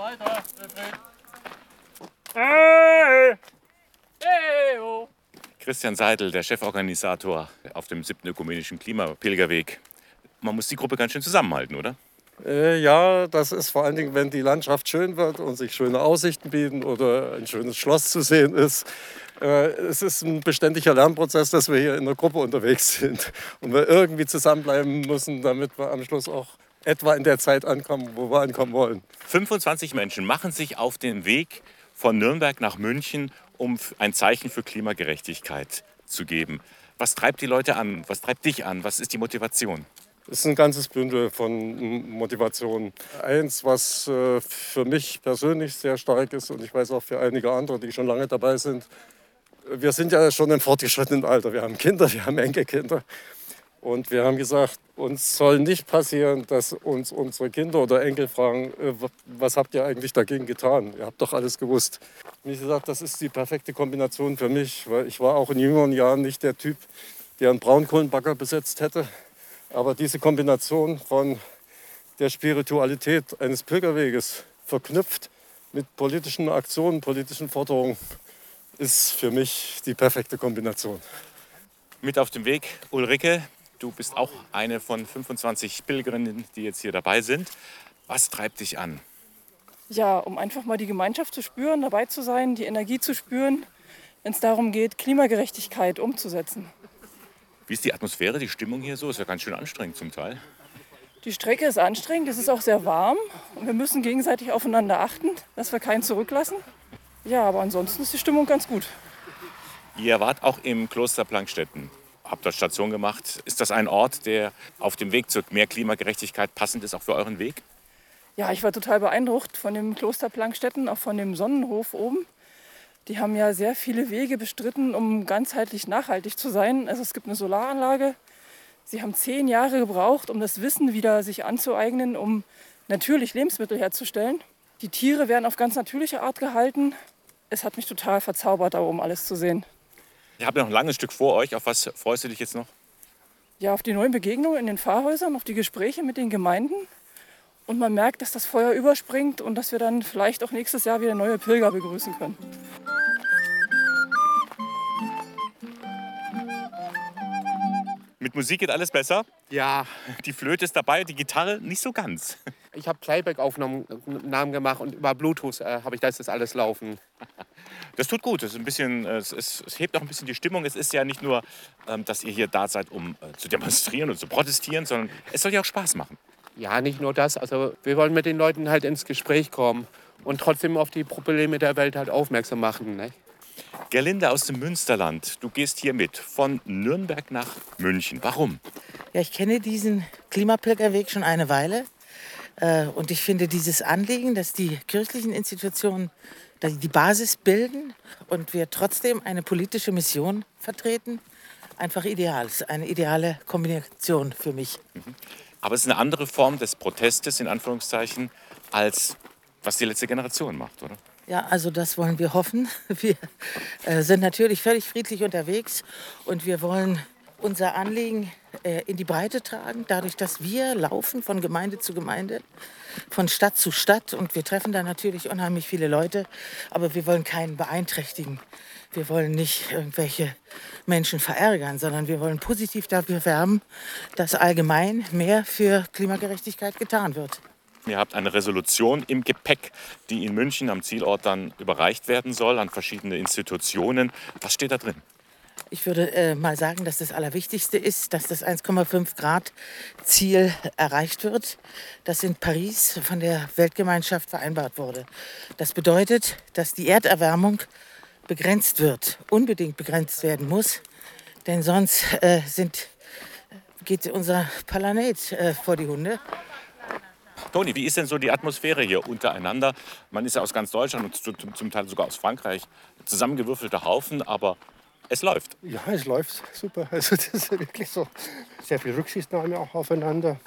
weiter, Wilfried. Hey! Hey, oh. Christian Seidel, der Cheforganisator auf dem 7. ökumenischen Klimapilgerweg. Man muss die Gruppe ganz schön zusammenhalten, oder? Äh, ja, das ist vor allen Dingen, wenn die Landschaft schön wird und sich schöne Aussichten bieten oder ein schönes Schloss zu sehen ist. Äh, es ist ein beständiger Lernprozess, dass wir hier in der Gruppe unterwegs sind und wir irgendwie zusammenbleiben müssen, damit wir am Schluss auch etwa in der Zeit ankommen, wo wir ankommen wollen. 25 Menschen machen sich auf den Weg von Nürnberg nach München, um ein Zeichen für Klimagerechtigkeit zu geben. Was treibt die Leute an? Was treibt dich an? Was ist die Motivation? Ist ein ganzes Bündel von Motivationen. Eins, was äh, für mich persönlich sehr stark ist und ich weiß auch für einige andere, die schon lange dabei sind. Wir sind ja schon im fortgeschrittenen Alter. Wir haben Kinder, wir haben Enkelkinder. Und wir haben gesagt, uns soll nicht passieren, dass uns unsere Kinder oder Enkel fragen, äh, was habt ihr eigentlich dagegen getan? Ihr habt doch alles gewusst. Ich gesagt, das ist die perfekte Kombination für mich, weil ich war auch in jüngeren Jahren nicht der Typ, der einen Braunkohlenbagger besetzt hätte. Aber diese Kombination von der Spiritualität eines Pilgerweges verknüpft mit politischen Aktionen, politischen Forderungen, ist für mich die perfekte Kombination. Mit auf dem Weg Ulrike, du bist auch eine von 25 Pilgerinnen, die jetzt hier dabei sind. Was treibt dich an? Ja, um einfach mal die Gemeinschaft zu spüren, dabei zu sein, die Energie zu spüren, wenn es darum geht, Klimagerechtigkeit umzusetzen. Wie ist die Atmosphäre, die Stimmung hier so? Ist ja ganz schön anstrengend zum Teil. Die Strecke ist anstrengend, es ist auch sehr warm und wir müssen gegenseitig aufeinander achten, dass wir keinen zurücklassen. Ja, aber ansonsten ist die Stimmung ganz gut. Ihr wart auch im Kloster Plankstetten, habt dort Station gemacht. Ist das ein Ort, der auf dem Weg zu mehr Klimagerechtigkeit passend ist, auch für euren Weg? Ja, ich war total beeindruckt von dem Kloster Plankstetten, auch von dem Sonnenhof oben. Die haben ja sehr viele Wege bestritten, um ganzheitlich nachhaltig zu sein. Also es gibt eine Solaranlage. Sie haben zehn Jahre gebraucht, um das Wissen wieder sich anzueignen, um natürlich Lebensmittel herzustellen. Die Tiere werden auf ganz natürliche Art gehalten. Es hat mich total verzaubert, da oben alles zu sehen. Ihr habt noch ein langes Stück vor euch. Auf was freust du dich jetzt noch? Ja, auf die neuen Begegnungen in den Pfarrhäusern, auf die Gespräche mit den Gemeinden. Und man merkt, dass das Feuer überspringt und dass wir dann vielleicht auch nächstes Jahr wieder neue Pilger begrüßen können. Mit Musik geht alles besser. Ja, Die Flöte ist dabei, die Gitarre nicht so ganz. ich habe Playback-Aufnahmen Namen gemacht und über Bluetooth äh, habe ich das jetzt alles laufen. Das tut gut. Es, ist ein bisschen, äh, es, ist, es hebt auch ein bisschen die Stimmung. Es ist ja nicht nur, ähm, dass ihr hier da seid, um äh, zu demonstrieren und zu protestieren, sondern es soll ja auch Spaß machen. Ja, nicht nur das. Also wir wollen mit den Leuten halt ins Gespräch kommen und trotzdem auf die Probleme der Welt halt aufmerksam machen. Ne? Gerlinde aus dem Münsterland, du gehst hier mit von Nürnberg nach München. Warum? Ja, ich kenne diesen Klimapilgerweg schon eine Weile. Äh, Und ich finde dieses Anliegen, dass die kirchlichen Institutionen die Basis bilden und wir trotzdem eine politische Mission vertreten, einfach ideal. Es ist eine ideale Kombination für mich. Aber es ist eine andere Form des Protestes, in Anführungszeichen, als was die letzte Generation macht, oder? Ja, also das wollen wir hoffen. Wir äh, sind natürlich völlig friedlich unterwegs und wir wollen unser Anliegen äh, in die Breite tragen, dadurch, dass wir laufen von Gemeinde zu Gemeinde, von Stadt zu Stadt und wir treffen da natürlich unheimlich viele Leute, aber wir wollen keinen beeinträchtigen. Wir wollen nicht irgendwelche Menschen verärgern, sondern wir wollen positiv dafür werben, dass allgemein mehr für Klimagerechtigkeit getan wird. Ihr habt eine Resolution im Gepäck, die in München am Zielort dann überreicht werden soll an verschiedene Institutionen. Was steht da drin? Ich würde äh, mal sagen, dass das Allerwichtigste ist, dass das 1,5 Grad Ziel erreicht wird, das in Paris von der Weltgemeinschaft vereinbart wurde. Das bedeutet, dass die Erderwärmung begrenzt wird, unbedingt begrenzt werden muss, denn sonst äh, sind, geht unser Planet äh, vor die Hunde. Toni, wie ist denn so die Atmosphäre hier untereinander? Man ist ja aus ganz Deutschland und zu- zum Teil sogar aus Frankreich zusammengewürfelter Haufen, aber es läuft. Ja, es läuft super. Also das ist wirklich so sehr viel Rücksichtnahme auch aufeinander.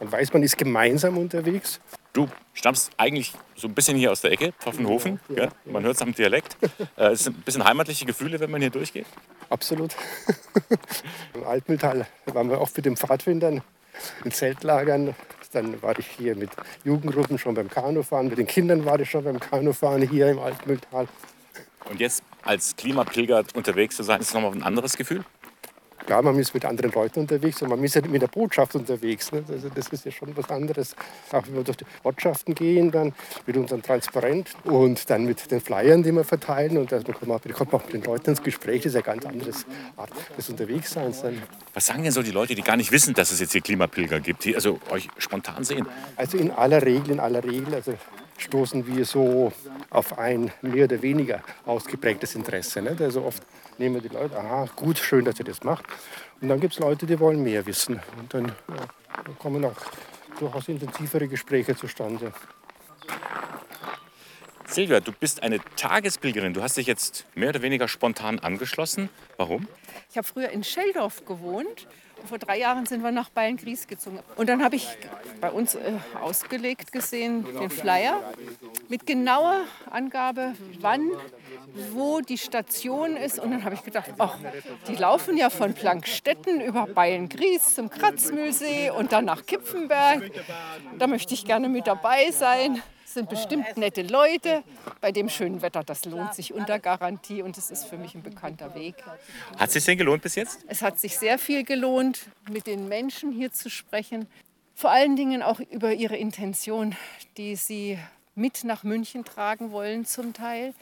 Man weiß, man ist gemeinsam unterwegs. Du stammst eigentlich so ein bisschen hier aus der Ecke, Pfaffenhofen. Ja, Ja, ja, Man hört es am Dialekt. Äh, Es sind ein bisschen heimatliche Gefühle, wenn man hier durchgeht. Absolut. Im Altmühltal waren wir auch mit den Pfadfindern in Zeltlagern. Dann war ich hier mit Jugendgruppen schon beim Kanufahren. Mit den Kindern war ich schon beim Kanufahren hier im Altmühltal. Und jetzt als Klimapilger unterwegs zu sein, ist nochmal ein anderes Gefühl? Klar, man ist mit anderen Leuten unterwegs und man ist ja mit der Botschaft unterwegs. Ne? Also das ist ja schon was anderes. Auch wenn wir durch die Ortschaften gehen, dann mit unserem Transparent und dann mit den Flyern, die wir verteilen. Und man kommt, man kommt auch mit den Leuten ins Gespräch. Das ist ja eine ganz andere Art des Unterwegsseins. Dann. Was sagen denn so die Leute, die gar nicht wissen, dass es jetzt hier Klimapilger gibt, die also euch spontan sehen? Also in aller Regel, in aller Regel, also stoßen wir so auf ein mehr oder weniger ausgeprägtes Interesse. Nicht? Also oft nehmen die Leute, aha, gut, schön, dass ihr das macht. Und dann gibt es Leute, die wollen mehr wissen. Und dann, ja, kommen auch durchaus intensivere Gespräche zustande. Silvia, du bist eine Tagespilgerin. Du hast dich jetzt mehr oder weniger spontan angeschlossen. Warum? Ich habe früher in Scheldorf gewohnt. Vor drei Jahren sind wir nach Beilngries gezogen. Und dann habe ich bei uns äh, ausgelegt gesehen den Flyer mit genauer Angabe, wann, wo die Station ist. Und dann habe ich gedacht, ach, die laufen ja von Plankstetten über Beilngries zum Kratzmühlsee und dann nach Kipfenberg. Da möchte ich gerne mit dabei sein. Sind bestimmt nette Leute. Bei dem schönen Wetter, das lohnt sich unter Garantie und es ist für mich ein bekannter Weg. Hat es sich denn gelohnt bis jetzt? Es hat sich sehr viel gelohnt, mit den Menschen hier zu sprechen. Vor allen Dingen auch über ihre Intention, die sie mit nach München tragen wollen zum Teil.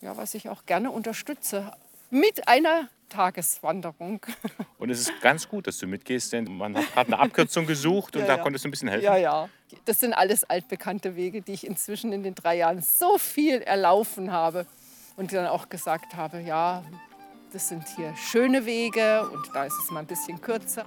Ja, was ich auch gerne unterstütze. Mit einer Tageswanderung. Und es ist ganz gut, dass du mitgehst, denn man hat gerade eine Abkürzung gesucht und Ja, da ja. konntest du ein bisschen helfen. Ja, ja. Das sind alles altbekannte Wege, die ich inzwischen in den drei Jahren so viel erlaufen habe und dann auch gesagt habe, ja, das sind hier schöne Wege und da ist es mal ein bisschen kürzer.